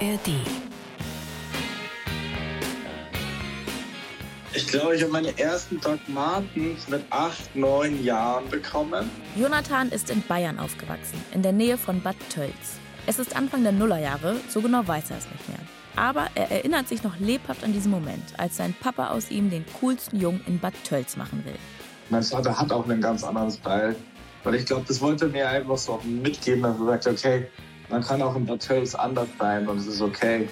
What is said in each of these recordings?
ARD. Ich glaube, ich habe meine ersten Doc Martens mit acht, neun Jahren bekommen. Jonathan ist in Bayern aufgewachsen, in der Nähe von Bad Tölz. Es ist Anfang der Nullerjahre, so genau weiß er es nicht mehr. Aber er erinnert sich noch lebhaft an diesen Moment, als sein Papa aus ihm den coolsten Jungen in Bad Tölz machen will. Mein Vater hat auch einen ganz anderen Style. Weil ich glaube, das wollte mir einfach so mitgeben, dass er sagt, okay, man kann auch in Bad Tölz anders sein und es ist okay.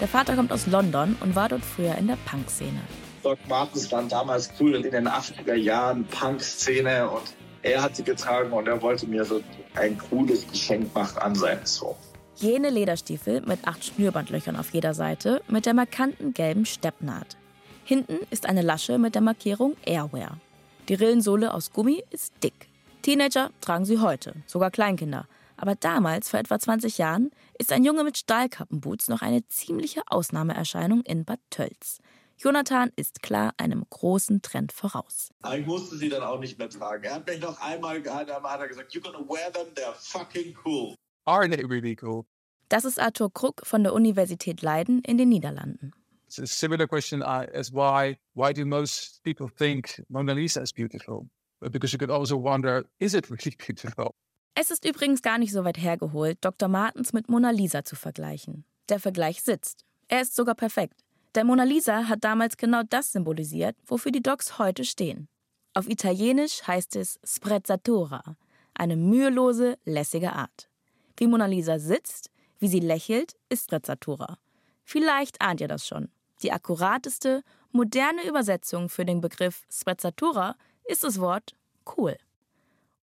Der Vater kommt aus London und war dort früher in der Punk-Szene. Doc Martens waren damals cool in den 80er Jahren, Punk-Szene und er hat sie getragen und er wollte mir so ein cooles Geschenk machen an seinen Sohn. Jene Lederstiefel mit acht Schnürbandlöchern auf jeder Seite mit der markanten gelben Steppnaht. Hinten ist eine Lasche mit der Markierung Airwear. Die Rillensohle aus Gummi ist dick. Teenager tragen sie heute, sogar Kleinkinder. Aber damals, vor etwa 20 Jahren, ist ein Junge mit Stahlkappenboots noch eine ziemliche Ausnahmeerscheinung in Bad Tölz. Jonathan ist klar einem großen Trend voraus. Aber ich musste sie dann auch nicht mehr tragen. Er hat mich noch einmal gehalten, einmal hat er gesagt, you're gonna wear them, they're fucking cool. Aren't they really cool? Das ist Arthur Kruk von der Universität Leiden in den Niederlanden. It's a similar question uh, as why why do most people think Mona Lisa is beautiful? But because you could also wonder, is it really beautiful? Es ist übrigens gar nicht so weit hergeholt, Dr. Martens mit Mona Lisa zu vergleichen. Der Vergleich sitzt. Er ist sogar perfekt. Der Mona Lisa hat damals genau das symbolisiert, wofür die Docs heute stehen. Auf Italienisch heißt es sprezzatura, eine mühelose, lässige Art. Wie Mona Lisa sitzt, wie sie lächelt, ist sprezzatura. Vielleicht ahnt ihr das schon. Die akkurateste, moderne Übersetzung für den Begriff sprezzatura ist das Wort cool.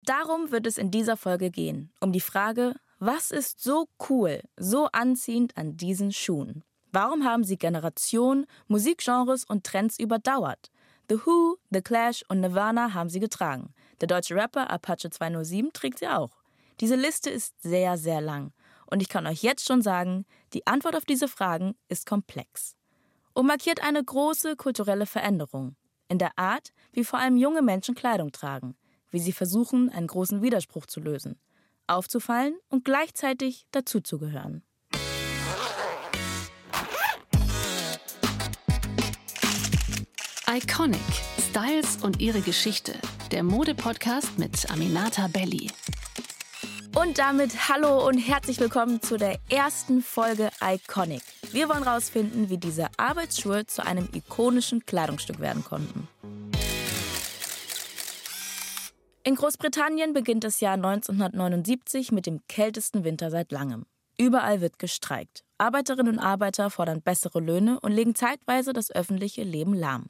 Darum wird es in dieser Folge gehen, um die Frage, was ist so cool, so anziehend an diesen Schuhen? Warum haben sie Generationen, Musikgenres und Trends überdauert? The Who, The Clash und Nirvana haben sie getragen. Der deutsche Rapper Apache 207 trägt sie auch. Diese Liste ist sehr, sehr lang. Und ich kann euch jetzt schon sagen, die Antwort auf diese Fragen ist komplex. Und markiert eine große kulturelle Veränderung. In der Art, wie vor allem junge Menschen Kleidung tragen. Wie sie versuchen, einen großen Widerspruch zu lösen. Aufzufallen und gleichzeitig dazuzugehören. Iconic. Styles und ihre Geschichte. Der Mode-Podcast mit Aminata Belli. Und damit hallo und herzlich willkommen zu der ersten Folge Iconic. Wir wollen herausfinden, wie diese Arbeitsschuhe zu einem ikonischen Kleidungsstück werden konnten. In Großbritannien beginnt das Jahr 1979 mit dem kältesten Winter seit langem. Überall wird gestreikt. Arbeiterinnen und Arbeiter fordern bessere Löhne und legen zeitweise das öffentliche Leben lahm.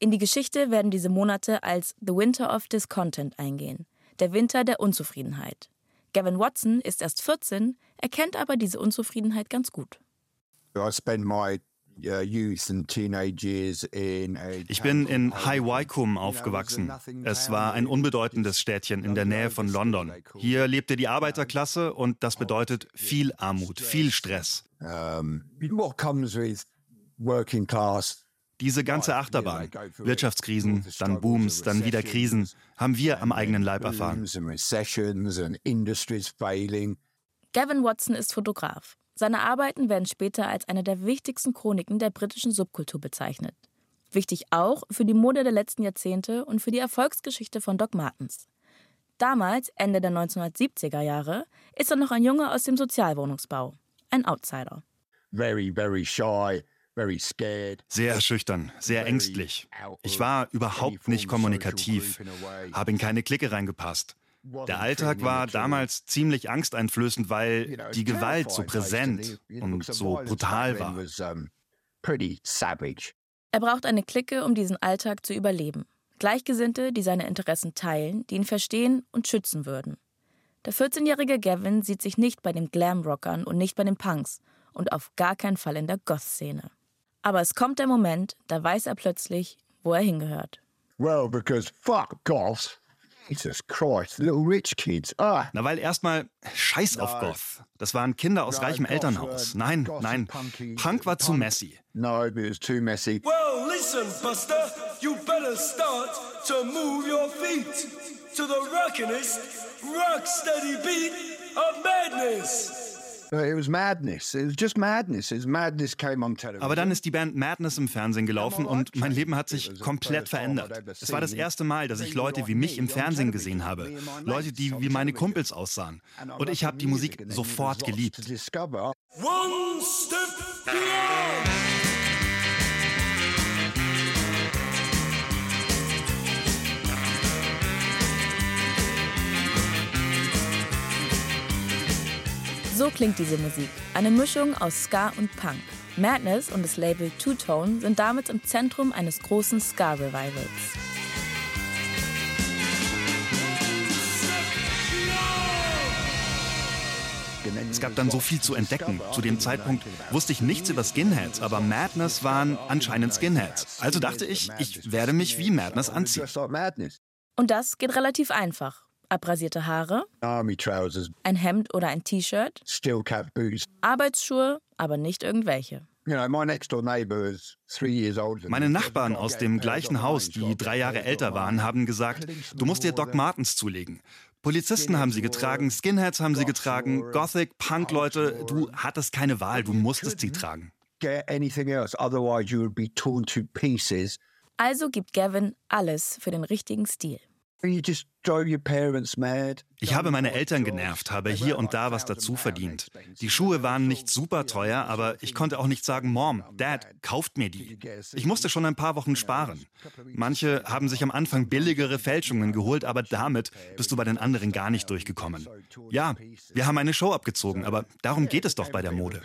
In die Geschichte werden diese Monate als The Winter of Discontent eingehen, der Winter der Unzufriedenheit. Gavin Watson ist erst 14, erkennt aber diese Unzufriedenheit ganz gut. Ich bin in High Wycombe aufgewachsen. Es war ein unbedeutendes Städtchen in der Nähe von London. Hier lebte die Arbeiterklasse und das bedeutet viel Armut, viel Stress. What comes with working class Diese ganze Achterbahn, Wirtschaftskrisen, dann Booms, dann wieder Krisen, haben wir am eigenen Leib erfahren. Gavin Watson ist Fotograf. Seine Arbeiten werden später als eine der wichtigsten Chroniken der britischen Subkultur bezeichnet. Wichtig auch für die Mode der letzten Jahrzehnte und für die Erfolgsgeschichte von Doc Martens. Damals, Ende der 1970er Jahre, ist er noch ein Junge aus dem Sozialwohnungsbau. Ein Outsider. Very, very shy, very scared. Sehr schüchtern, sehr ängstlich. Ich war überhaupt nicht kommunikativ, habe in keine Clique reingepasst. Der Alltag war damals ziemlich angsteinflößend, weil die Gewalt so präsent und so brutal war. Er braucht eine Clique, um diesen Alltag zu überleben. Gleichgesinnte, die seine Interessen teilen, die ihn verstehen und schützen würden. Der 14-jährige Gavin sieht sich nicht bei den Glamrockern und nicht bei den Punks und auf gar keinen Fall in der Goth-Szene. Aber es kommt der Moment, da weiß er plötzlich, wo er hingehört. Well, because fuck goths. Jesus Christ, little rich kids. Ah. Na, weil erstmal Scheiß auf Goth. Das waren Kinder aus reichem Elternhaus. Nein, nein, Punk war zu messy. No, but it's too messy. Well, listen, Buster, you better start to move your feet to the rockinest, rock steady beat of madness. Aber dann ist die Band Madness im Fernsehen gelaufen und mein Leben hat sich komplett verändert. Es war das erste Mal, dass ich Leute wie mich im Fernsehen gesehen habe. Leute, die wie meine Kumpels aussahen. Und ich habe die Musik sofort geliebt. One step beyond. So klingt diese Musik. Eine Mischung aus Ska und Punk. Madness und das Label Two Tone sind damit im Zentrum eines großen Ska-Revivals. Es gab dann so viel zu entdecken. Zu dem Zeitpunkt wusste ich nichts über Skinheads, aber Madness waren anscheinend Skinheads. Also dachte ich, ich werde mich wie Madness anziehen. Und das geht relativ einfach abrasierte Haare, ein Hemd oder ein T-Shirt, Arbeitsschuhe, aber nicht irgendwelche. Meine Nachbarn aus dem gleichen Haus, die drei Jahre älter waren, haben gesagt, du musst dir Doc Martens zulegen. Polizisten haben sie getragen, Skinheads haben sie getragen, Gothic, Punk-Leute, du hattest keine Wahl, du musstest sie tragen. Also gibt Gavin alles für den richtigen Stil. Ich habe meine Eltern genervt, habe hier und da was dazu verdient. Die Schuhe waren nicht super teuer, aber ich konnte auch nicht sagen, Mom, Dad, kauft mir die. Ich musste schon ein paar Wochen sparen. Manche haben sich am Anfang billigere Fälschungen geholt, aber damit bist du bei den anderen gar nicht durchgekommen. Ja, wir haben eine Show abgezogen, aber darum geht es doch bei der Mode.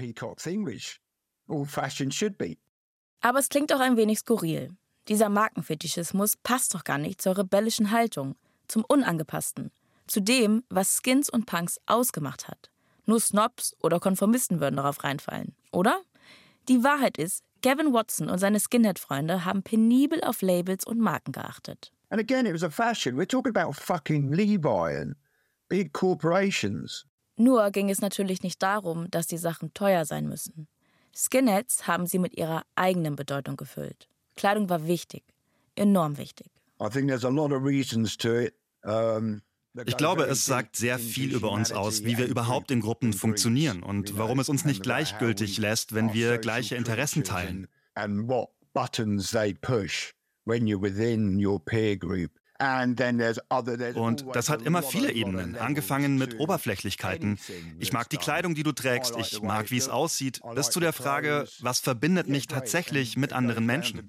Aber es klingt auch ein wenig skurril. Dieser Markenfetischismus passt doch gar nicht zur rebellischen Haltung, zum Unangepassten, zu dem, was Skins und Punks ausgemacht hat. Nur Snobs oder Konformisten würden darauf reinfallen, oder? Die Wahrheit ist, Gavin Watson und seine Skinhead-Freunde haben penibel auf Labels und Marken geachtet. And again, it was a fashion. We're talking about fucking Levi and big corporations. Nur ging es natürlich nicht darum, dass die Sachen teuer sein müssen. Skinheads haben sie mit ihrer eigenen Bedeutung gefüllt. Kleidung war wichtig, enorm wichtig. Ich glaube, es sagt sehr viel über uns aus, wie wir überhaupt in Gruppen funktionieren und warum es uns nicht gleichgültig lässt, wenn wir gleiche Interessen teilen. Und das hat immer viele Ebenen, angefangen mit Oberflächlichkeiten. Ich mag die Kleidung, die du trägst, ich mag, wie es aussieht, bis zu der Frage, was verbindet mich tatsächlich mit anderen Menschen.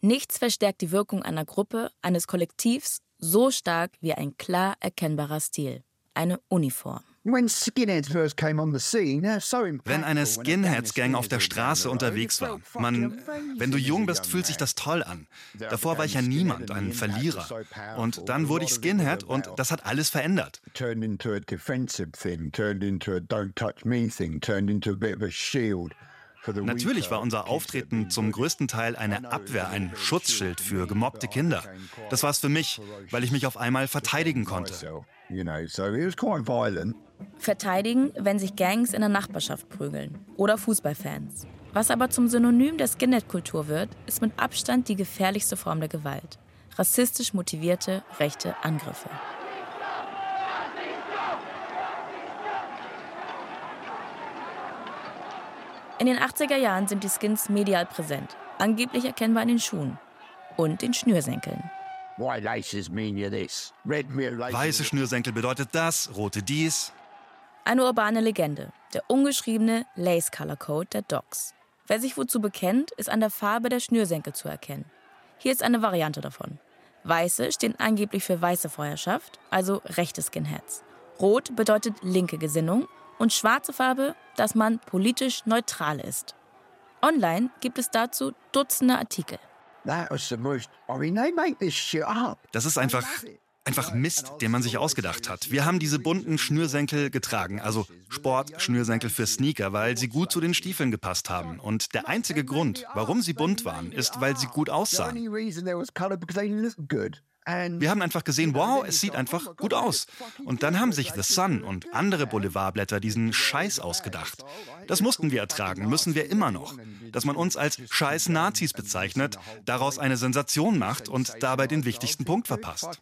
Nichts verstärkt die Wirkung einer Gruppe, eines Kollektivs so stark wie ein klar erkennbarer Stil, eine Uniform. Wenn eine Skinheads-Gang auf der Straße unterwegs war, man, wenn du jung bist, fühlt sich das toll an. Davor war ich ja niemand, ein Verlierer. Und dann wurde ich Skinhead und das hat alles verändert. Natürlich war unser Auftreten zum größten Teil eine Abwehr, ein Schutzschild für gemobbte Kinder. Das war es für mich, weil ich mich auf einmal verteidigen konnte. Verteidigen, wenn sich Gangs in der Nachbarschaft prügeln oder Fußballfans. Was aber zum Synonym der Skinhead-Kultur wird, ist mit Abstand die gefährlichste Form der Gewalt. Rassistisch motivierte rechte Angriffe. In den 80er Jahren sind die Skins medial präsent, angeblich erkennbar in den Schuhen und den Schnürsenkeln. Weiße Schnürsenkel bedeutet das, rote dies. Eine urbane Legende, der ungeschriebene Lace Color Code der Dogs. Wer sich wozu bekennt, ist an der Farbe der Schnürsenkel zu erkennen. Hier ist eine Variante davon. Weiße stehen angeblich für weiße Vorherrschaft, also rechte Skinheads. Rot bedeutet linke Gesinnung und schwarze Farbe, dass man politisch neutral ist. Online gibt es dazu Dutzende Artikel. Das ist einfach, einfach Mist, den man sich ausgedacht hat. Wir haben diese bunten Schnürsenkel getragen, also Sport-Schnürsenkel für Sneaker, weil sie gut zu den Stiefeln gepasst haben. Und der einzige Grund, warum sie bunt waren, ist, weil sie gut aussahen. Wir haben einfach gesehen, wow, es sieht einfach gut aus. Und dann haben sich The Sun und andere Boulevardblätter diesen Scheiß ausgedacht. Das mussten wir ertragen, müssen wir immer noch. Dass man uns als scheiß Nazis bezeichnet, daraus eine Sensation macht und dabei den wichtigsten Punkt verpasst.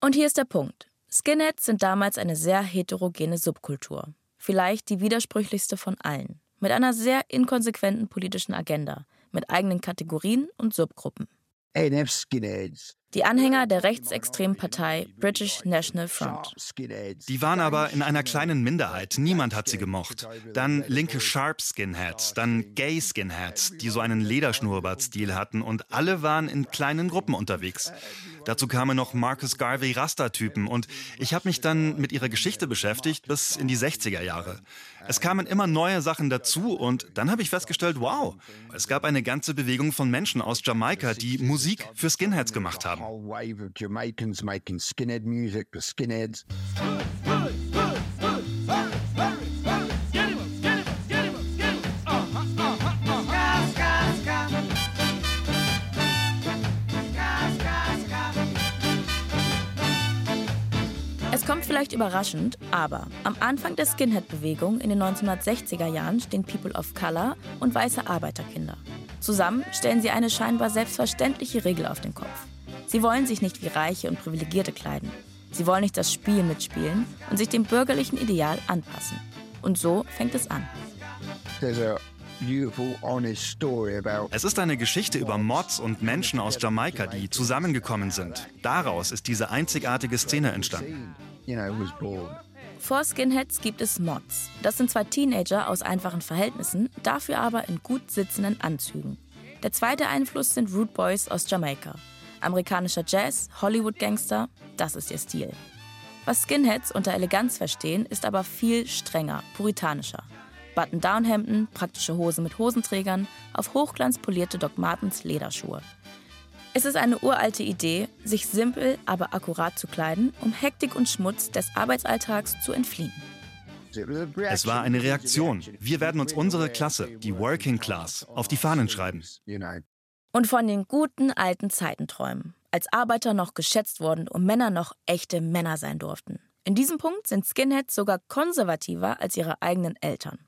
Und hier ist der Punkt. Skinheads sind damals eine sehr heterogene Subkultur. Vielleicht die widersprüchlichste von allen. Mit einer sehr inkonsequenten politischen Agenda, mit eigenen Kategorien und Subgruppen. Die Anhänger der rechtsextremen Partei British National Front. Die waren aber in einer kleinen Minderheit. Niemand hat sie gemocht. Dann linke Sharp Skinheads, dann Gay Skinheads, die so einen Lederschnurrbart-Stil hatten und alle waren in kleinen Gruppen unterwegs. Dazu kamen noch Marcus Garvey Rasta-Typen und ich habe mich dann mit ihrer Geschichte beschäftigt bis in die 60er Jahre. Es kamen immer neue Sachen dazu und dann habe ich festgestellt, wow, es gab eine ganze Bewegung von Menschen aus Jamaika, die Musik für Skinheads gemacht haben. Vielleicht überraschend, aber am Anfang der Skinhead-Bewegung in den 1960er Jahren stehen People of Color und weiße Arbeiterkinder. Zusammen stellen sie eine scheinbar selbstverständliche Regel auf den Kopf. Sie wollen sich nicht wie Reiche und Privilegierte kleiden. Sie wollen nicht das Spiel mitspielen und sich dem bürgerlichen Ideal anpassen. Und so fängt es an. Es ist eine Geschichte über Mods und Menschen aus Jamaika, die zusammengekommen sind. Daraus ist diese einzigartige Szene entstanden. Vor Skinheads gibt es Mods. Das sind zwei Teenager aus einfachen Verhältnissen, dafür aber in gut sitzenden Anzügen. Der zweite Einfluss sind Root Boys aus Jamaika. Amerikanischer Jazz, Hollywood-Gangster, das ist ihr Stil. Was Skinheads unter Eleganz verstehen, ist aber viel strenger, puritanischer. Button-Down-Hemden, praktische Hosen mit Hosenträgern, auf Hochglanz polierte Doc Martens Lederschuhe. Es ist eine uralte Idee, sich simpel, aber akkurat zu kleiden, um Hektik und Schmutz des Arbeitsalltags zu entfliehen. Es war eine Reaktion. Wir werden uns unsere Klasse, die Working Class, auf die Fahnen schreiben. Und von den guten alten Zeiten träumen, als Arbeiter noch geschätzt wurden und Männer noch echte Männer sein durften. In diesem Punkt sind Skinheads sogar konservativer als ihre eigenen Eltern.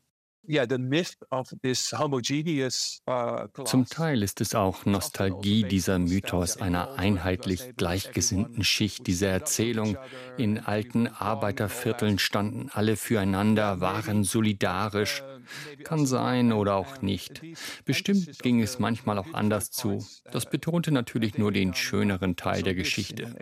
Uh, Zum Teil ist es auch Nostalgie dieser Mythos einer einheitlich gleichgesinnten Schicht, diese Erzählung. In alten Arbeitervierteln standen alle füreinander, waren solidarisch. Kann sein oder auch nicht. Bestimmt ging es manchmal auch anders zu. Das betonte natürlich nur den schöneren Teil der Geschichte.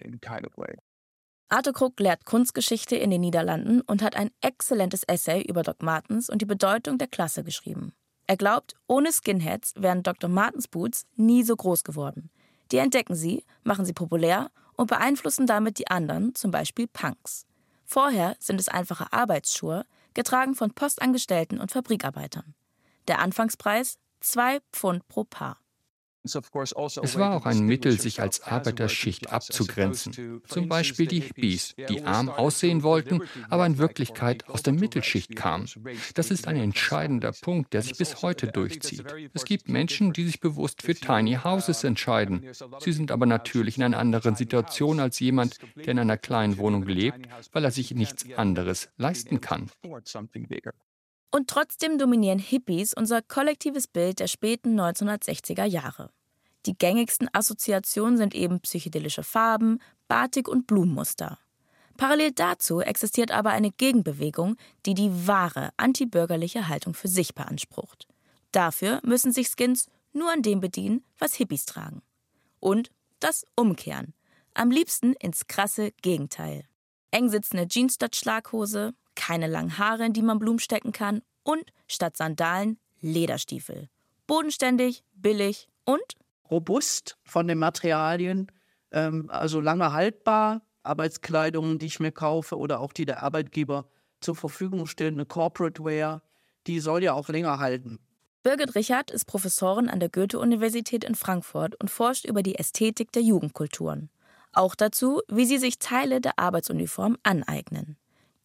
Arthur Krug lehrt Kunstgeschichte in den Niederlanden und hat ein exzellentes Essay über Doc Martens und die Bedeutung der Klasse geschrieben. Er glaubt, ohne Skinheads wären Dr. Martens Boots nie so groß geworden. Die entdecken sie, machen sie populär und beeinflussen damit die anderen, zum Beispiel Punks. Vorher sind es einfache Arbeitsschuhe, getragen von Postangestellten und Fabrikarbeitern. Der Anfangspreis 2 Pfund pro Paar. Also es war auch ein Mittel, sich als Arbeiterschicht abzugrenzen. Zum Beispiel die Hippies, die arm aussehen wollten, aber in Wirklichkeit aus der Mittelschicht kamen. Das ist ein entscheidender Punkt, der sich bis heute durchzieht. Es gibt Menschen, die sich bewusst für Tiny Houses entscheiden. Sie sind aber natürlich in einer anderen Situation als jemand, der in einer kleinen Wohnung lebt, weil er sich nichts anderes leisten kann. Und trotzdem dominieren Hippies unser kollektives Bild der späten 1960er Jahre. Die gängigsten Assoziationen sind eben psychedelische Farben, Batik und Blumenmuster. Parallel dazu existiert aber eine Gegenbewegung, die die wahre antibürgerliche Haltung für sich beansprucht. Dafür müssen sich Skins nur an dem bedienen, was Hippies tragen. Und das Umkehren. Am liebsten ins krasse Gegenteil. Eng sitzende Jeans statt Schlaghose, keine langen Haare, in die man Blumen stecken kann und statt Sandalen Lederstiefel. Bodenständig, billig und robust von den Materialien, ähm, also lange haltbar. Arbeitskleidung, die ich mir kaufe oder auch die der Arbeitgeber zur Verfügung stellt, eine Corporate Wear, die soll ja auch länger halten. Birgit Richard ist Professorin an der Goethe-Universität in Frankfurt und forscht über die Ästhetik der Jugendkulturen. Auch dazu, wie sie sich Teile der Arbeitsuniform aneignen.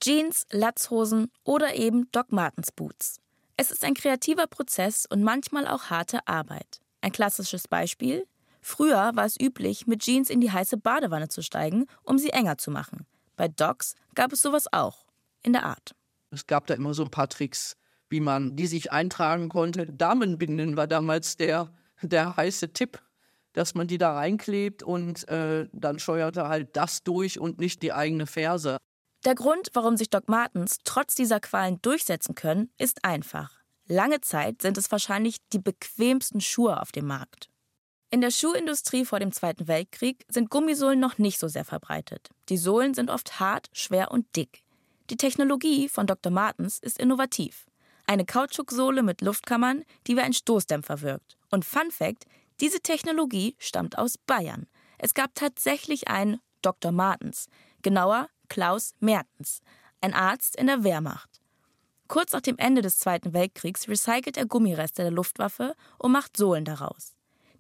Jeans, Latzhosen oder eben Doc Martens Boots. Es ist ein kreativer Prozess und manchmal auch harte Arbeit. Ein klassisches Beispiel. Früher war es üblich, mit Jeans in die heiße Badewanne zu steigen, um sie enger zu machen. Bei Docs gab es sowas auch. In der Art. Es gab da immer so ein paar Tricks, wie man die sich eintragen konnte. Damenbinden war damals der, der heiße Tipp. dass man die da reinklebt und äh, dann scheuert er halt das durch und nicht die eigene Ferse. Der Grund, warum sich Doc Martens trotz dieser Qualen durchsetzen können, ist einfach. Lange Zeit sind es wahrscheinlich die bequemsten Schuhe auf dem Markt. In der Schuhindustrie vor dem Zweiten Weltkrieg sind Gummisohlen noch nicht so sehr verbreitet. Die Sohlen sind oft hart, schwer und dick. Die Technologie von Dr. Martens ist innovativ. Eine Kautschuksohle mit Luftkammern, die wie ein Stoßdämpfer wirkt. Und Fun Fact: diese Technologie stammt aus Bayern. Es gab tatsächlich einen Dr. Martens, genauer Klaus Mertens, ein Arzt in der Wehrmacht. Kurz nach dem Ende des Zweiten Weltkriegs recycelt er Gummireste der Luftwaffe und macht Sohlen daraus.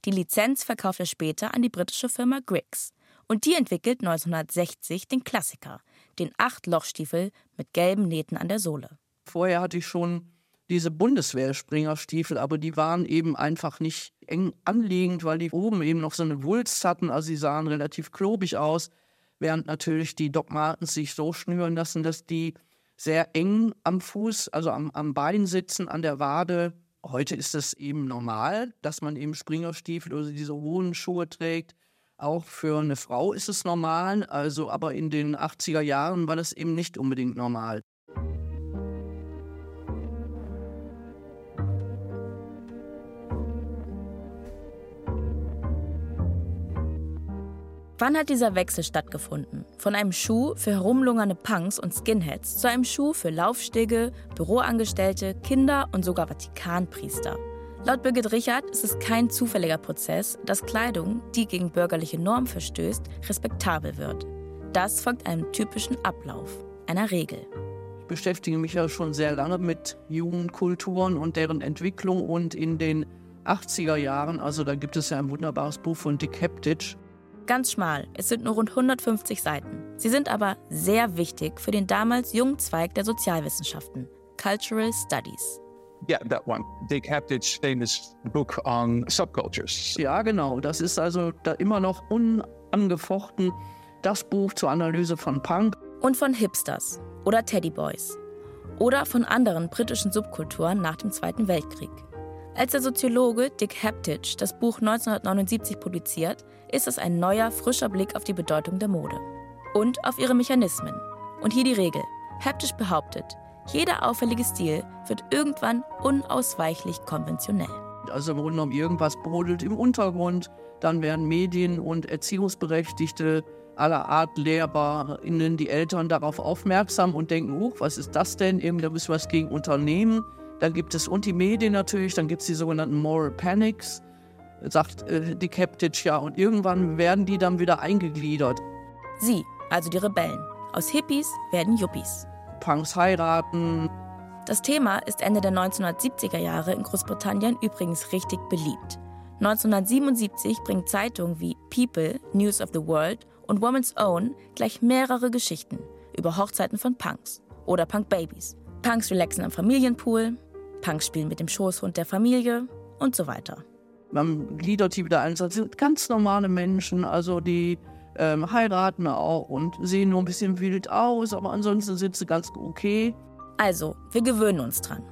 Die Lizenz verkauft er später an die britische Firma Griggs. Und die entwickelt 1960 den Klassiker, den Acht-Loch-Stiefel mit gelben Nähten an der Sohle. Vorher hatte ich schon diese Bundeswehr-Springerstiefel, aber die waren eben einfach nicht eng anliegend, weil die oben eben noch so eine Wulst hatten, also sie sahen relativ klobig aus, während natürlich die Doc Martens sich so schnüren lassen, dass die sehr eng am Fuß, also am, am Bein sitzen, an der Wade. Heute ist es eben normal, dass man eben Springerstiefel oder diese hohen Schuhe trägt. Auch für eine Frau ist es normal, also aber in den 80er Jahren war das eben nicht unbedingt normal. Wann hat dieser Wechsel stattgefunden? Von einem Schuh für herumlungernde Punks und Skinheads zu einem Schuh für Laufstege, Büroangestellte, Kinder und sogar Vatikanpriester. Laut Birgit Richard ist es kein zufälliger Prozess, dass Kleidung, die gegen bürgerliche Normen verstößt, respektabel wird. Das folgt einem typischen Ablauf, einer Regel. Ich beschäftige mich ja schon sehr lange mit Jugendkulturen und deren Entwicklung und in den 80er Jahren, also da gibt es ja ein wunderbares Buch von Dick Heptich, Ganz schmal, es sind nur rund 150 Seiten. Sie sind aber sehr wichtig für den damals jungen Zweig der Sozialwissenschaften, Cultural Studies. Yeah, that one. Dick Haptich's famous book on subcultures. Ja, genau. Das ist also da immer noch unangefochten das Buch zur Analyse von Punk. Und von Hipsters oder Teddyboys. Oder von anderen britischen Subkulturen nach dem Zweiten Weltkrieg. Als der Soziologe Dick Haptich das Buch 1979 publiziert, ist es ein neuer, frischer Blick auf die Bedeutung der Mode und auf ihre Mechanismen. Und hier die Regel. Haptich behauptet, jeder auffällige Stil wird irgendwann unausweichlich konventionell. Also im Grunde genommen irgendwas brodelt im Untergrund, dann werden Medien und Erziehungsberechtigte aller Art LehrerInnen, die Eltern darauf aufmerksam und denken, oh, was ist das denn? Eben, da müssen wir was gegen unternehmen. Dann gibt es und die Medien natürlich, dann gibt es die sogenannten Moral Panics, sagt äh, die Captich ja. Und irgendwann werden die dann wieder eingegliedert. Sie, also die Rebellen. Aus Hippies werden Yuppies. Punks heiraten. Das Thema ist Ende der 1970er Jahre in Großbritannien übrigens richtig beliebt. 1977 bringt Zeitungen wie People, News of the World und Woman's Own gleich mehrere Geschichten über Hochzeiten von Punks oder Punk-Babys. Punks relaxen am Familienpool, Punks spielen mit dem Schoßhund der Familie und so weiter. Man gliedert die wieder ein. Das sind ganz normale Menschen, also die ähm, heiraten auch und sehen nur ein bisschen wild aus, aber ansonsten sind sie ganz okay. Also, wir gewöhnen uns dran.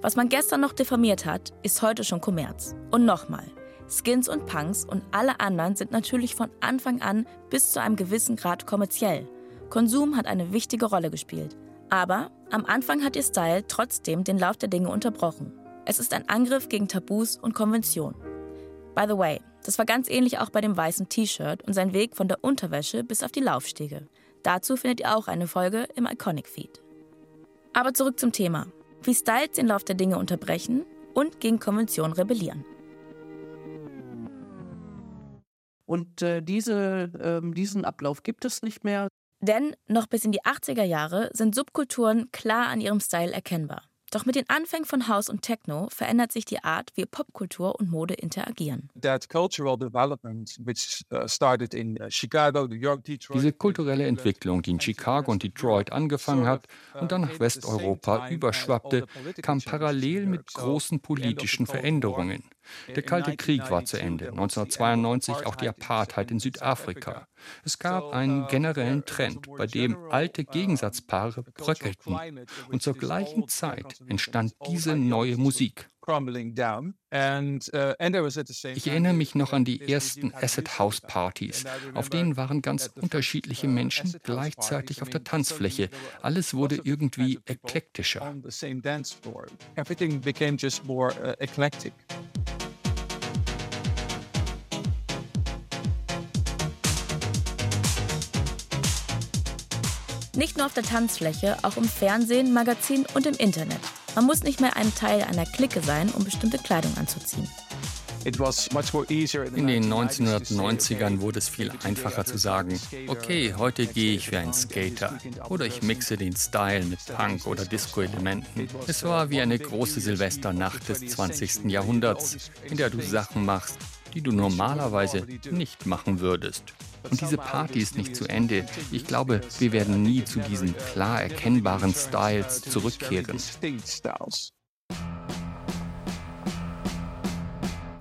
Was man gestern noch diffamiert hat, ist heute schon Kommerz. Und nochmal, Skins und Punks und alle anderen sind natürlich von Anfang an bis zu einem gewissen Grad kommerziell. Konsum hat eine wichtige Rolle gespielt. Aber am Anfang hat ihr Style trotzdem den Lauf der Dinge unterbrochen. Es ist ein Angriff gegen Tabus und Konventionen. By the way, das war ganz ähnlich auch bei dem weißen T-Shirt und sein Weg von der Unterwäsche bis auf die Laufstege. Dazu findet ihr auch eine Folge im Iconic Feed. Aber zurück zum Thema. Wie Styles den Lauf der Dinge unterbrechen und gegen Konventionen rebellieren. Und äh, diese, äh, diesen Ablauf gibt es nicht mehr. Denn noch bis in die 80er Jahre sind Subkulturen klar an ihrem Style erkennbar. Doch mit den Anfängen von House und Techno verändert sich die Art, wie Popkultur und Mode interagieren. Uh, Diese kulturelle Entwicklung, die in Chicago und Detroit angefangen hat uh, und dann nach Westeuropa überschwappte, kam parallel mit großen politischen Veränderungen. Der Kalte Krieg war zu Ende, 1992 auch die Apartheid in Südafrika. Es gab einen generellen Trend, bei dem alte Gegensatzpaare bröckelten. Und zur gleichen Zeit entstand diese neue Musik. Uh, ich erinnere mich noch an die ersten Acid House Partys. Auf denen waren ganz unterschiedliche Menschen gleichzeitig auf der Tanzfläche. Alles wurde irgendwie eklektischer. Nicht nur auf der Tanzfläche, auch im Fernsehen, Magazin und im Internet. Man muss nicht mehr ein Teil einer Clique sein, um bestimmte Kleidung anzuziehen. In den 1990ern wurde es viel einfacher zu sagen, okay, heute gehe ich wie ein Skater oder ich mixe den Style mit Punk oder Disco-Elementen. Es war wie eine große Silvesternacht des 20. Jahrhunderts, in der du Sachen machst, die du normalerweise nicht machen würdest. Und diese Party ist nicht zu Ende. Ich glaube, wir werden nie zu diesen klar erkennbaren Styles zurückkehren.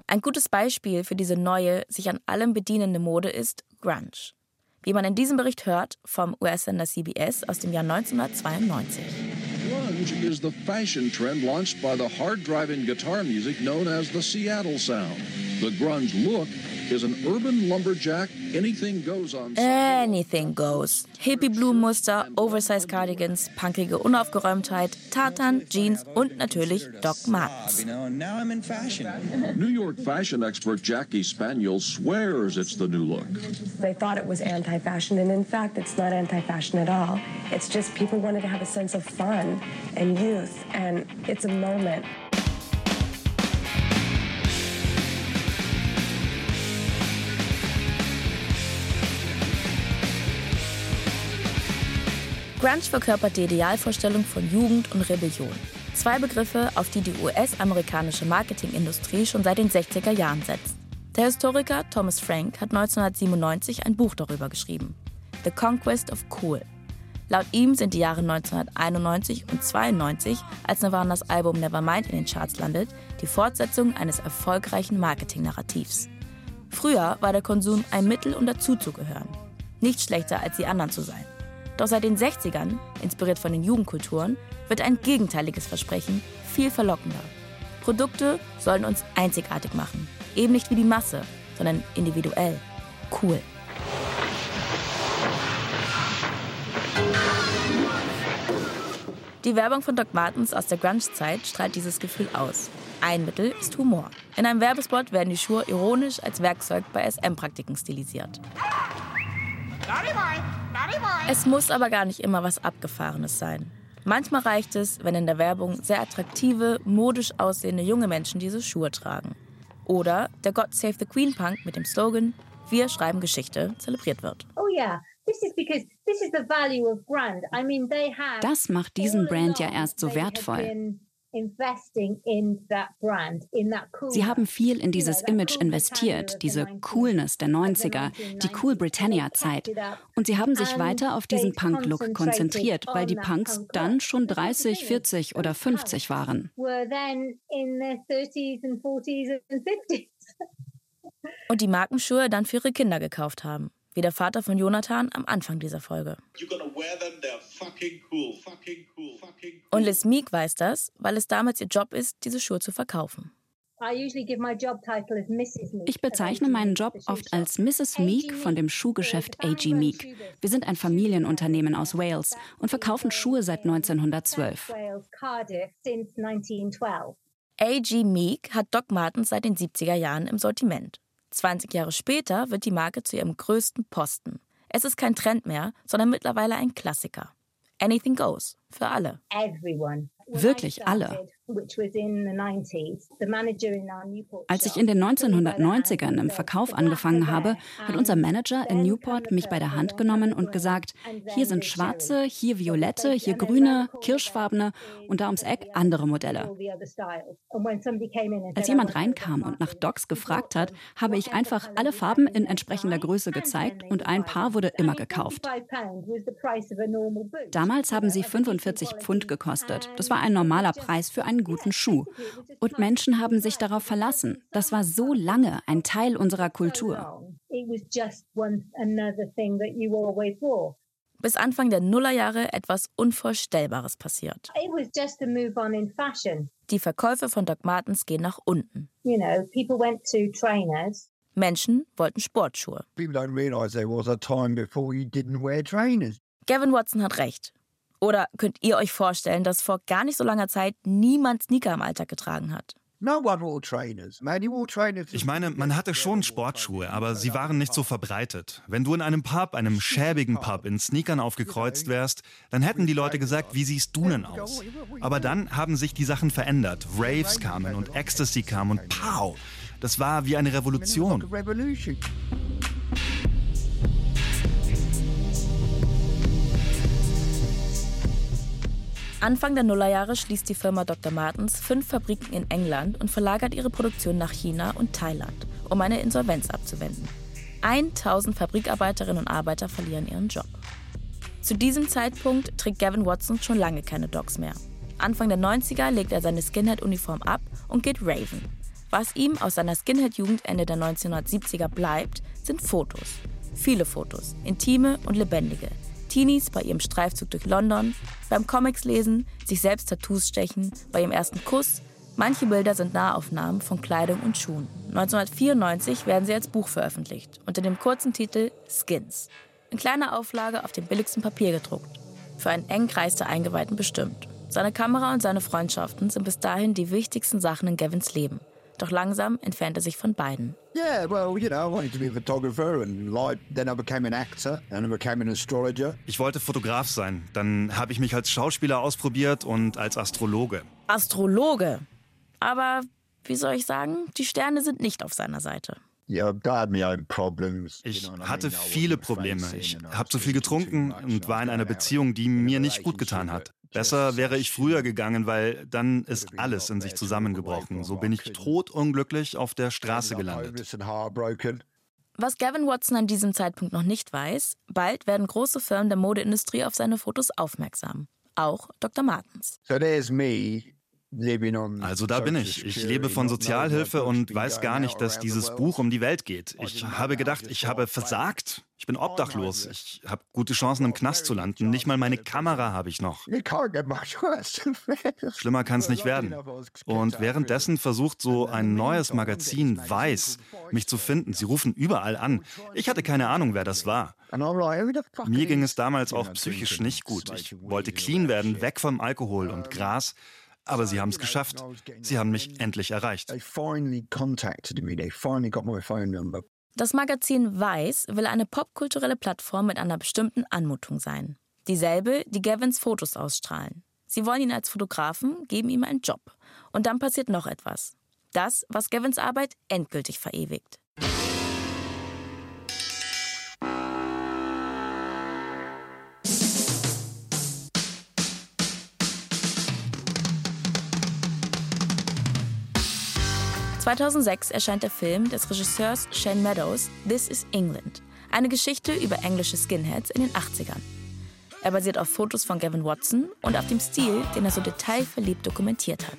Ein gutes Beispiel für diese neue, sich an allem bedienende Mode ist Grunge. Wie man in diesem Bericht hört, vom US-Sender CBS aus dem Jahr 1992. Grunge is the fashion trend launched by the hard-driving guitar music known as the Seattle Sound. The grunge look is an urban lumberjack anything goes on. Anything goes. Hippie Blumenmuster, Oversize Cardigans, punkige Unaufgeräumtheit, Tartan, Jeans und natürlich Doc Martens. New York fashion expert Jackie Spaniel swears it's the new look. They thought it was anti-fashion and in fact it's not anti-fashion at all. It's just people wanted to have a sense of fun and youth and it's a moment. Grunge verkörpert die Idealvorstellung von Jugend und Rebellion. Zwei Begriffe, auf die die US-amerikanische Marketingindustrie schon seit den 60er Jahren setzt. Der Historiker Thomas Frank hat 1997 ein Buch darüber geschrieben. The Conquest of Cool. Laut ihm sind die Jahre 1991 und 92, als Nirvanas Album Nevermind in den Charts landet, die Fortsetzung eines erfolgreichen Marketing-Narrativs. Früher war der Konsum ein Mittel, um dazuzugehören. Nicht schlechter als die anderen zu sein. Doch seit den 60ern, inspiriert von den Jugendkulturen, wird ein gegenteiliges Versprechen viel verlockender. Produkte sollen uns einzigartig machen. Eben nicht wie die Masse, sondern individuell. Cool. Die Werbung von Doc Martens aus der Grunge-Zeit strahlt dieses Gefühl aus. Ein Mittel ist Humor. In einem Werbespot werden die Schuhe ironisch als Werkzeug bei SM-Praktiken stilisiert. Es muss aber gar nicht immer was Abgefahrenes sein. Manchmal reicht es, wenn in der Werbung sehr attraktive, modisch aussehende junge Menschen diese Schuhe tragen. Oder der God Save the Queen Punk mit dem Slogan Wir schreiben Geschichte zelebriert wird. Oh yeah. Das macht diesen Brand ja erst so wertvoll. Sie haben viel in dieses Image investiert, diese Coolness der 90er, die Cool Britannia-Zeit. Und sie haben sich weiter auf diesen Punk-Look konzentriert, weil die Punks dann schon 30, 40 oder 50 waren. Und die Markenschuhe dann für ihre Kinder gekauft haben wie der Vater von Jonathan am Anfang dieser Folge. Und Liz Meek weiß das, weil es damals ihr Job ist, diese Schuhe zu verkaufen. Ich bezeichne meinen Job oft als Mrs. Meek von dem Schuhgeschäft AG Meek. Wir sind ein Familienunternehmen aus Wales und verkaufen Schuhe seit 1912. AG Meek hat Doc Martens seit den 70er Jahren im Sortiment. 20 Jahre später wird die Marke zu ihrem größten Posten. Es ist kein Trend mehr, sondern mittlerweile ein Klassiker. Anything goes für alle. Wirklich alle. Als ich in den 1990ern im Verkauf angefangen habe, hat unser Manager in Newport mich bei der Hand genommen und gesagt, hier sind schwarze, hier violette, hier grüne, kirschfarbene und da ums Eck andere Modelle. Als jemand reinkam und nach Docs gefragt hat, habe ich einfach alle Farben in entsprechender Größe gezeigt und ein Paar wurde immer gekauft. Damals haben sie 45 Pfund gekostet. Das war ein normaler Preis für ein einen guten Schuh. Und Menschen haben sich darauf verlassen. Das war so lange ein Teil unserer Kultur. Bis Anfang der Nullerjahre etwas Unvorstellbares passiert. Die Verkäufe von Doc Martens gehen nach unten. Menschen wollten Sportschuhe. Gavin Watson hat recht. Oder könnt ihr euch vorstellen, dass vor gar nicht so langer Zeit niemand Sneaker im Alltag getragen hat? Ich meine, man hatte schon Sportschuhe, aber sie waren nicht so verbreitet. Wenn du in einem Pub, einem schäbigen Pub, in Sneakern aufgekreuzt wärst, dann hätten die Leute gesagt, wie siehst du denn aus? Aber dann haben sich die Sachen verändert. Raves kamen und Ecstasy kam und pow! Das war wie eine Revolution. Anfang der Nullerjahre schließt die Firma Dr. Martens fünf Fabriken in England und verlagert ihre Produktion nach China und Thailand, um eine Insolvenz abzuwenden. 1000 Fabrikarbeiterinnen und Arbeiter verlieren ihren Job. Zu diesem Zeitpunkt trägt Gavin Watson schon lange keine Docs mehr. Anfang der 90er legt er seine Skinhead-Uniform ab und geht Raven. Was ihm aus seiner Skinhead-Jugend Ende der 1970er bleibt, sind Fotos. Viele Fotos, intime und lebendige, Teenies bei ihrem Streifzug durch London, beim Comics lesen, sich selbst Tattoos stechen, bei ihrem ersten Kuss. Manche Bilder sind Nahaufnahmen von Kleidung und Schuhen. 1994 werden sie als Buch veröffentlicht, unter dem kurzen Titel Skins. In kleiner Auflage auf dem billigsten Papier gedruckt. Für einen engen Kreis der Eingeweihten bestimmt. Seine Kamera und seine Freundschaften sind bis dahin die wichtigsten Sachen in Gavins Leben. Doch langsam entfernt er sich von beiden. Yeah, well, you know, I wanted to be a photographer and like, then I became an actor and I became an astrologer. Ich wollte Fotograf sein. Dann habe ich mich als Schauspieler ausprobiert und als Astrologe. Astrologe? Aber wie soll ich sagen, die Sterne sind nicht auf seiner Seite. Ich hatte viele Probleme. Ich habe zu viel getrunken und war in einer Beziehung, die mir nicht gut getan hat. Besser wäre ich früher gegangen, weil dann ist alles in sich zusammengebrochen. So bin ich totunglücklich auf der Straße gelandet. Was Gavin Watson an diesem Zeitpunkt noch nicht weiß, bald werden große Firmen der Modeindustrie auf seine Fotos aufmerksam. Auch Dr. Martens. So there's me also da bin ich. Ich lebe von Sozialhilfe und weiß gar nicht, dass dieses Buch um die Welt geht. Ich habe gedacht, ich habe versagt. Ich bin obdachlos. Ich habe gute Chancen, im Knast zu landen. Nicht mal meine Kamera habe ich noch. Schlimmer kann es nicht werden. Und währenddessen versucht so ein neues Magazin, Weiß, mich zu finden. Sie rufen überall an. Ich hatte keine Ahnung, wer das war. Mir ging es damals auch psychisch nicht gut. Ich wollte clean werden, weg vom Alkohol und Gras. Aber sie haben es geschafft. Sie haben mich endlich erreicht. Das Magazin Weiß will eine popkulturelle Plattform mit einer bestimmten Anmutung sein. Dieselbe, die Gavins Fotos ausstrahlen. Sie wollen ihn als Fotografen, geben ihm einen Job. Und dann passiert noch etwas. Das, was Gavins Arbeit endgültig verewigt. 2006 erscheint der Film des Regisseurs Shane Meadows This is England, eine Geschichte über englische Skinheads in den 80ern. Er basiert auf Fotos von Gavin Watson und auf dem Stil, den er so detailverliebt dokumentiert hat.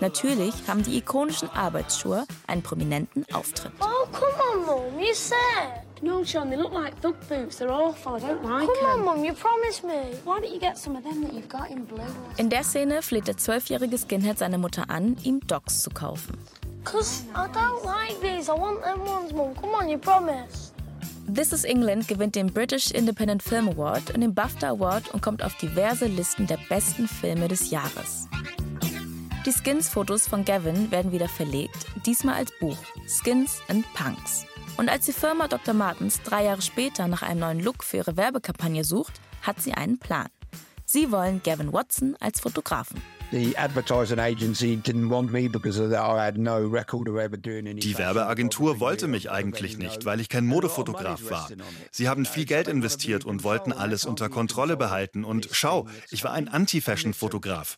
Natürlich haben die ikonischen Arbeitsschuhe einen prominenten Auftritt. Oh, come on, Mom, you said. No, Sean, they look like thug boots. They're awful. I don't like them. Come on, Mom, you promised me. Why don't you get some of them that you've got in blue? In der Szene fleht der zwölfjährige Skinhead seine Mutter an, ihm Docs zu kaufen. Because I don't like these. I want them ones, Mum. Come on, you promise. This is England gewinnt den British Independent Film Award und den BAFTA Award und kommt auf diverse Listen der besten Filme des Jahres. Die Skins-Fotos von Gavin werden wieder verlegt, diesmal als Buch Skins and Punks. Und als die Firma Dr. Martens drei Jahre später nach einem neuen Look für ihre Werbekampagne sucht, hat sie einen Plan. Sie wollen Gavin Watson als Fotografen. Die Werbeagentur wollte mich eigentlich nicht, weil ich kein Modefotograf war. Sie haben viel Geld investiert und wollten alles unter Kontrolle behalten. Und schau, ich war ein Anti-Fashion-Fotograf.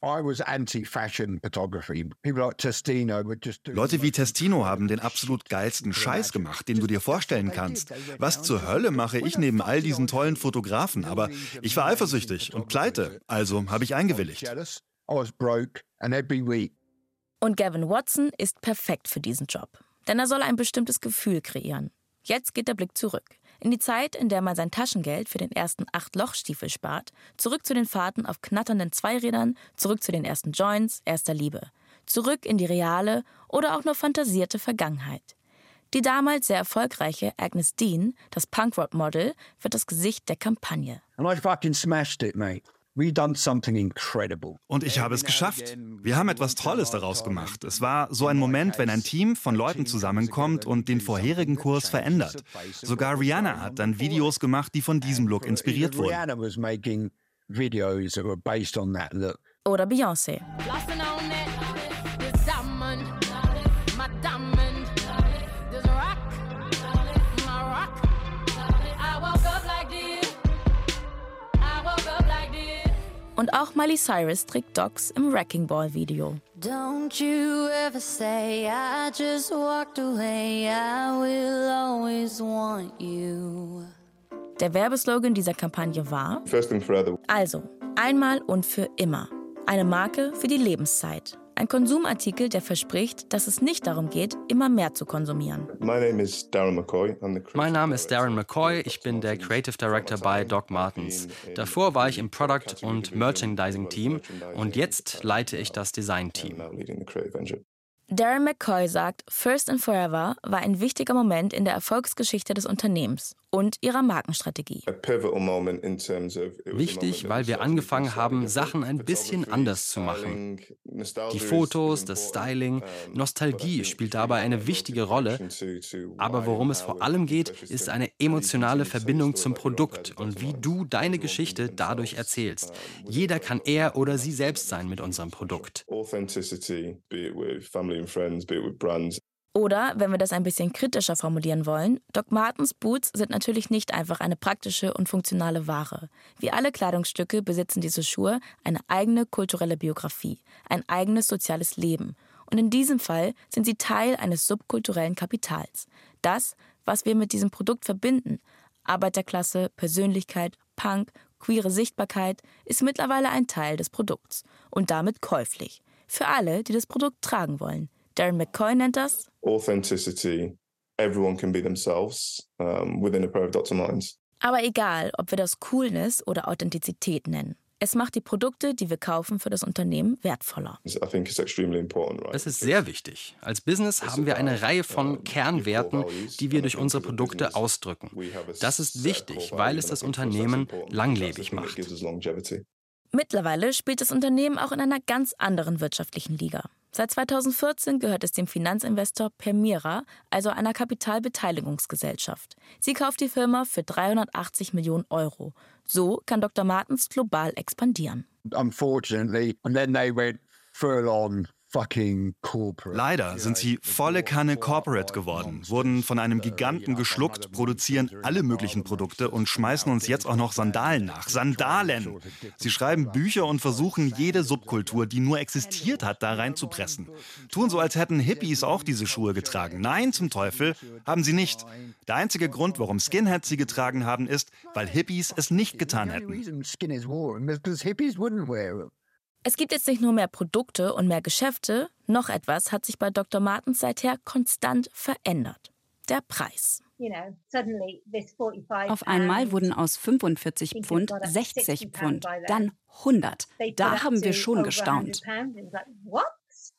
Leute wie Testino haben den absolut geilsten Scheiß gemacht, den du dir vorstellen kannst. Was zur Hölle mache ich neben all diesen tollen Fotografen? Aber ich war eifersüchtig und pleite, also habe ich eingewilligt. I was broke and every week. Und Gavin Watson ist perfekt für diesen Job. Denn er soll ein bestimmtes Gefühl kreieren. Jetzt geht der Blick zurück. In die Zeit, in der man sein Taschengeld für den ersten Acht-Loch-Stiefel spart, zurück zu den Fahrten auf knatternden Zweirädern, zurück zu den ersten Joints, erster Liebe. Zurück in die reale oder auch nur fantasierte Vergangenheit. Die damals sehr erfolgreiche Agnes Dean, das Punkrock-Model, wird das Gesicht der Kampagne. And I fucking smashed it, mate. Und ich habe es geschafft. Wir haben etwas Tolles daraus gemacht. Es war so ein Moment, wenn ein Team von Leuten zusammenkommt und den vorherigen Kurs verändert. Sogar Rihanna hat dann Videos gemacht, die von diesem Look inspiriert wurden. Oder Beyoncé. Und auch Miley Cyrus trägt Docs im Wrecking Ball Video. Don't you ever say I just walked away. I will always want you. Der Werbeslogan dieser Kampagne war Also, einmal und für immer. Eine Marke für die Lebenszeit. Ein Konsumartikel, der verspricht, dass es nicht darum geht, immer mehr zu konsumieren. Mein Name ist Darren McCoy. Ich bin der Creative Director bei Doc Martens. Davor war ich im Product- und Merchandising-Team und jetzt leite ich das Design-Team. Darren McCoy sagt, First and Forever war ein wichtiger Moment in der Erfolgsgeschichte des Unternehmens und ihrer Markenstrategie. Wichtig, weil wir angefangen haben, Sachen ein bisschen anders zu machen. Die Fotos, das Styling, Nostalgie spielt dabei eine wichtige Rolle. Aber worum es vor allem geht, ist eine emotionale Verbindung zum Produkt und wie du deine Geschichte dadurch erzählst. Jeder kann er oder sie selbst sein mit unserem Produkt. Oder, wenn wir das ein bisschen kritischer formulieren wollen, Doc Martens Boots sind natürlich nicht einfach eine praktische und funktionale Ware. Wie alle Kleidungsstücke besitzen diese Schuhe eine eigene kulturelle Biografie, ein eigenes soziales Leben. Und in diesem Fall sind sie Teil eines subkulturellen Kapitals. Das, was wir mit diesem Produkt verbinden, Arbeiterklasse, Persönlichkeit, Punk, queere Sichtbarkeit, ist mittlerweile ein Teil des Produkts und damit käuflich. Für alle, die das Produkt tragen wollen. Darren McCoy nennt das Authenticity. Everyone can be themselves um, within a pair of Dr. Martens. Aber egal, ob wir das Coolness oder Authentizität nennen. Es macht die Produkte, die wir kaufen, für das Unternehmen wertvoller. Das ist sehr wichtig. Als Business haben wir eine Reihe von Kernwerten, die wir durch unsere Produkte ausdrücken. Das ist wichtig, weil es das Unternehmen langlebig macht. Mittlerweile spielt das Unternehmen auch in einer ganz anderen wirtschaftlichen Liga. Seit 2014 gehört es dem Finanzinvestor Permira, also einer Kapitalbeteiligungsgesellschaft. Sie kauft die Firma für 380 Millionen Euro. So kann Dr. Martens global expandieren. Unfortunately, and then they went full Leider sind sie volle Kanne Corporate geworden, wurden von einem Giganten geschluckt, produzieren alle möglichen Produkte und schmeißen uns jetzt auch noch Sandalen nach. Sandalen! Sie schreiben Bücher und versuchen, jede Subkultur, die nur existiert hat, da reinzupressen. Tun so, als hätten Hippies auch diese Schuhe getragen. Nein, zum Teufel, haben sie nicht. Der einzige Grund, warum Skinheads sie getragen haben, ist, weil Hippies es nicht getan hätten. Es gibt jetzt nicht nur mehr Produkte und mehr Geschäfte, noch etwas hat sich bei Dr. Martens seither konstant verändert. Der Preis. Auf einmal wurden aus 45 Pfund 60 Pfund, dann 100. Da haben wir schon gestaunt.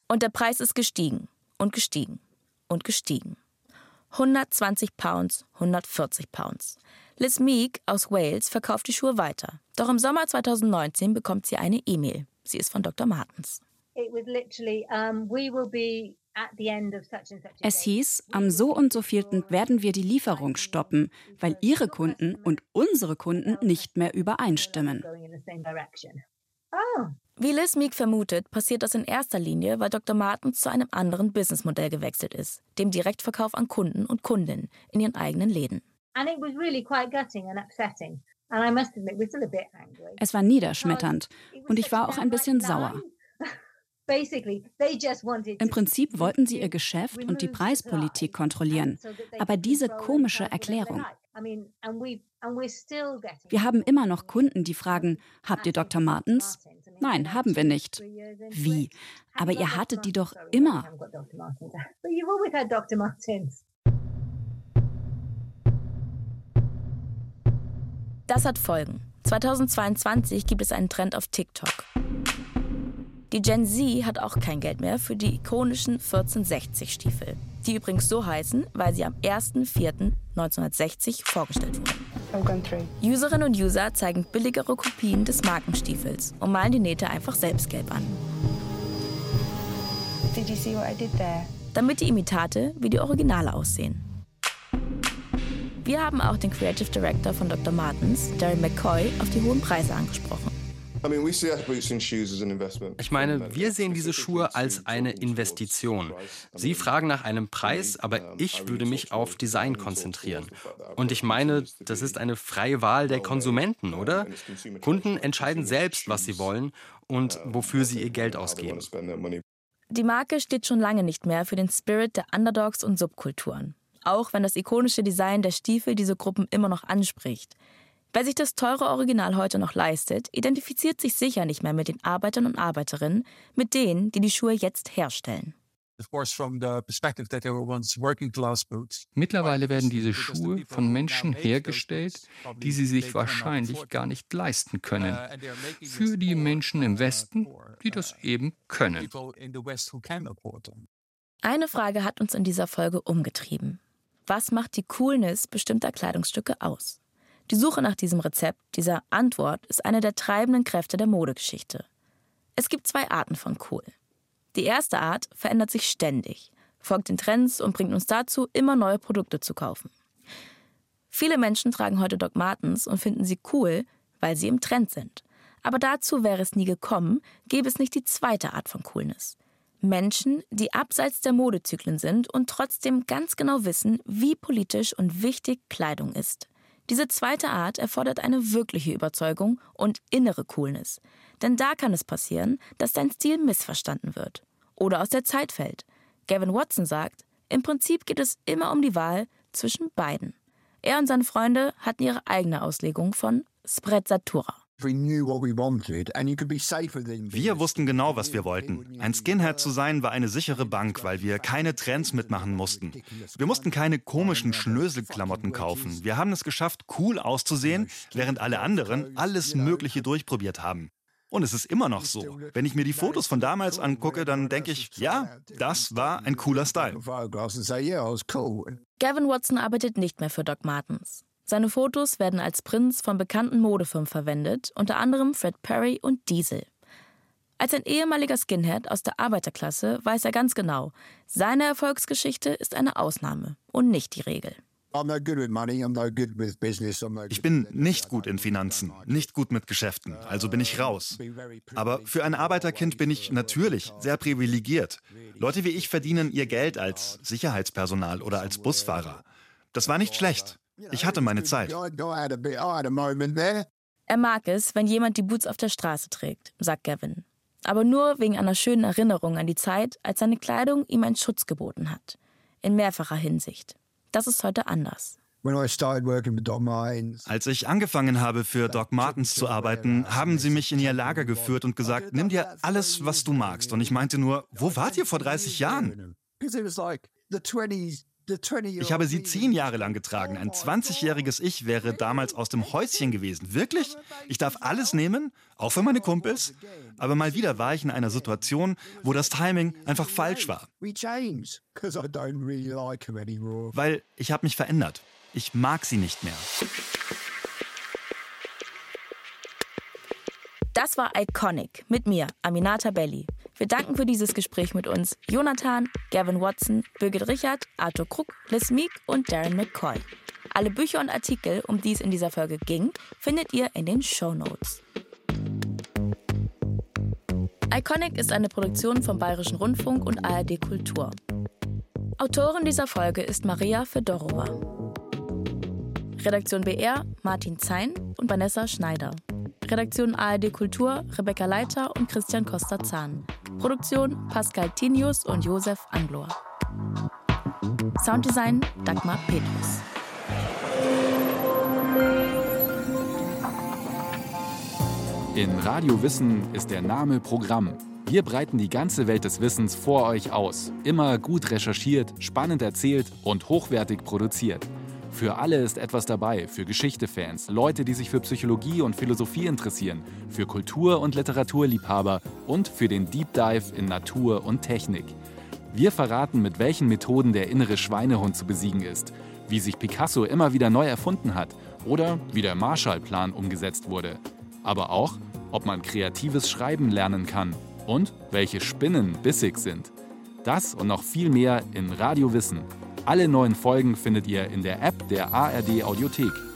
Und der Preis ist gestiegen und gestiegen und gestiegen. 120 Pounds, 140 Pounds. Liz Meek aus Wales verkauft die Schuhe weiter. Doch im Sommer 2019 bekommt sie eine E-Mail. Sie ist von Dr. Martens. Es hieß, am so und so vielten werden wir die Lieferung stoppen, weil Ihre Kunden und unsere Kunden nicht mehr übereinstimmen. Oh. Wie Liz Meek vermutet, passiert das in erster Linie, weil Dr. Martens zu einem anderen Businessmodell gewechselt ist, dem Direktverkauf an Kunden und Kundinnen in ihren eigenen Läden. And it was really quite gutting and upsetting. Es war niederschmetternd und ich war auch ein bisschen sauer. Im Prinzip wollten sie ihr Geschäft und die Preispolitik kontrollieren. Aber diese komische Erklärung. Wir haben immer noch Kunden, die fragen, habt ihr Dr. Martens? Nein, haben wir nicht. Wie? Aber ihr hattet die doch immer. Das hat Folgen. 2022 gibt es einen Trend auf TikTok. Die Gen Z hat auch kein Geld mehr für die ikonischen 1460 Stiefel, die übrigens so heißen, weil sie am 1.4.1960 vorgestellt wurden. Userinnen und User zeigen billigere Kopien des Markenstiefels und malen die Nähte einfach selbst gelb an. Damit die Imitate wie die Originale aussehen. Wir haben auch den Creative Director von Dr. Martens, Darren McCoy, auf die hohen Preise angesprochen. Ich meine, wir sehen diese Schuhe als eine Investition. Sie fragen nach einem Preis, aber ich würde mich auf Design konzentrieren. Und ich meine, das ist eine freie Wahl der Konsumenten, oder? Kunden entscheiden selbst, was sie wollen und wofür sie ihr Geld ausgeben. Die Marke steht schon lange nicht mehr für den Spirit der Underdogs und Subkulturen. Auch wenn das ikonische Design der Stiefel diese Gruppen immer noch anspricht. Wer sich das teure Original heute noch leistet, identifiziert sich sicher nicht mehr mit den Arbeitern und Arbeiterinnen, mit denen, die die Schuhe jetzt herstellen. Mittlerweile werden diese Schuhe von Menschen hergestellt, die sie sich wahrscheinlich gar nicht leisten können. Uh, Für die Menschen im Westen, die das uh, eben können. Eine Frage hat uns in dieser Folge umgetrieben. Was macht die Coolness bestimmter Kleidungsstücke aus? Die Suche nach diesem Rezept, dieser Antwort, ist eine der treibenden Kräfte der Modegeschichte. Es gibt zwei Arten von Cool. Die erste Art verändert sich ständig, folgt den Trends und bringt uns dazu, immer neue Produkte zu kaufen. Viele Menschen tragen heute Doc Martens und finden sie cool, weil sie im Trend sind. Aber dazu wäre es nie gekommen, gäbe es nicht die zweite Art von Coolness. Menschen, die abseits der Modezyklen sind und trotzdem ganz genau wissen, wie politisch und wichtig Kleidung ist. Diese zweite Art erfordert eine wirkliche Überzeugung und innere Coolness. Denn da kann es passieren, dass dein Stil missverstanden wird oder aus der Zeit fällt. Gavin Watson sagt, im Prinzip geht es immer um die Wahl zwischen beiden. Er und seine Freunde hatten ihre eigene Auslegung von Sprezzatura. Wir wussten genau, was wir wollten. Ein Skinhead zu sein war eine sichere Bank, weil wir keine Trends mitmachen mussten. Wir mussten keine komischen Schnöselklamotten kaufen. Wir haben es geschafft, cool auszusehen, während alle anderen alles Mögliche durchprobiert haben. Und es ist immer noch so. Wenn ich mir die Fotos von damals angucke, dann denke ich, ja, das war ein cooler Style. Gavin Watson arbeitet nicht mehr für Doc Martens. Seine Fotos werden als Prinz von bekannten Modefirmen verwendet, unter anderem Fred Perry und Diesel. Als ein ehemaliger Skinhead aus der Arbeiterklasse weiß er ganz genau, seine Erfolgsgeschichte ist eine Ausnahme und nicht die Regel. Ich bin nicht gut in Finanzen, nicht gut mit Geschäften, also bin ich raus. Aber für ein Arbeiterkind bin ich natürlich sehr privilegiert. Leute wie ich verdienen ihr Geld als Sicherheitspersonal oder als Busfahrer. Das war nicht schlecht. Ich hatte meine Zeit. Er mag es, wenn jemand die Boots auf der Straße trägt, sagt Gavin. Aber nur wegen einer schönen Erinnerung an die Zeit, als seine Kleidung ihm einen Schutz geboten hat. In mehrfacher Hinsicht. Das ist heute anders. Als ich angefangen habe, für Doc Martens zu arbeiten, haben sie mich in ihr Lager geführt und gesagt, nimm dir alles, was du magst. Und ich meinte nur, wo wart ihr vor 30 Jahren? Ich habe sie zehn Jahre lang getragen. Ein 20-jähriges Ich wäre damals aus dem Häuschen gewesen. Wirklich? Ich darf alles nehmen? Auch für meine Kumpels? Aber mal wieder war ich in einer Situation, wo das Timing einfach falsch war. Weil ich habe mich verändert. Ich mag sie nicht mehr. Das war Iconic mit mir, Aminata Belli. Wir danken für dieses Gespräch mit uns Jonathan, Gavin Watson, Birgit Richard, Arthur Krug, Liz Meek und Darren McCoy. Alle Bücher und Artikel, um die es in dieser Folge ging, findet ihr in den Show Notes. Iconic ist eine Produktion vom Bayerischen Rundfunk und ARD Kultur. Autorin dieser Folge ist Maria Fedorova. Redaktion BR Martin Zein und Vanessa Schneider. Redaktion ARD Kultur Rebecca Leiter und Christian Costa-Zahn. Produktion Pascal Tinius und Josef Anglor. Sounddesign Dagmar Petrus. In Radio Wissen ist der Name Programm. Wir breiten die ganze Welt des Wissens vor euch aus. Immer gut recherchiert, spannend erzählt und hochwertig produziert. Für alle ist etwas dabei, für Geschichtefans, Leute, die sich für Psychologie und Philosophie interessieren, für Kultur- und Literaturliebhaber und für den Deep Dive in Natur und Technik. Wir verraten, mit welchen Methoden der innere Schweinehund zu besiegen ist, wie sich Picasso immer wieder neu erfunden hat oder wie der Marshallplan umgesetzt wurde. Aber auch, ob man kreatives Schreiben lernen kann und welche Spinnen bissig sind. Das und noch viel mehr in Radio Wissen. Alle neuen Folgen findet ihr in der App der ARD Audiothek.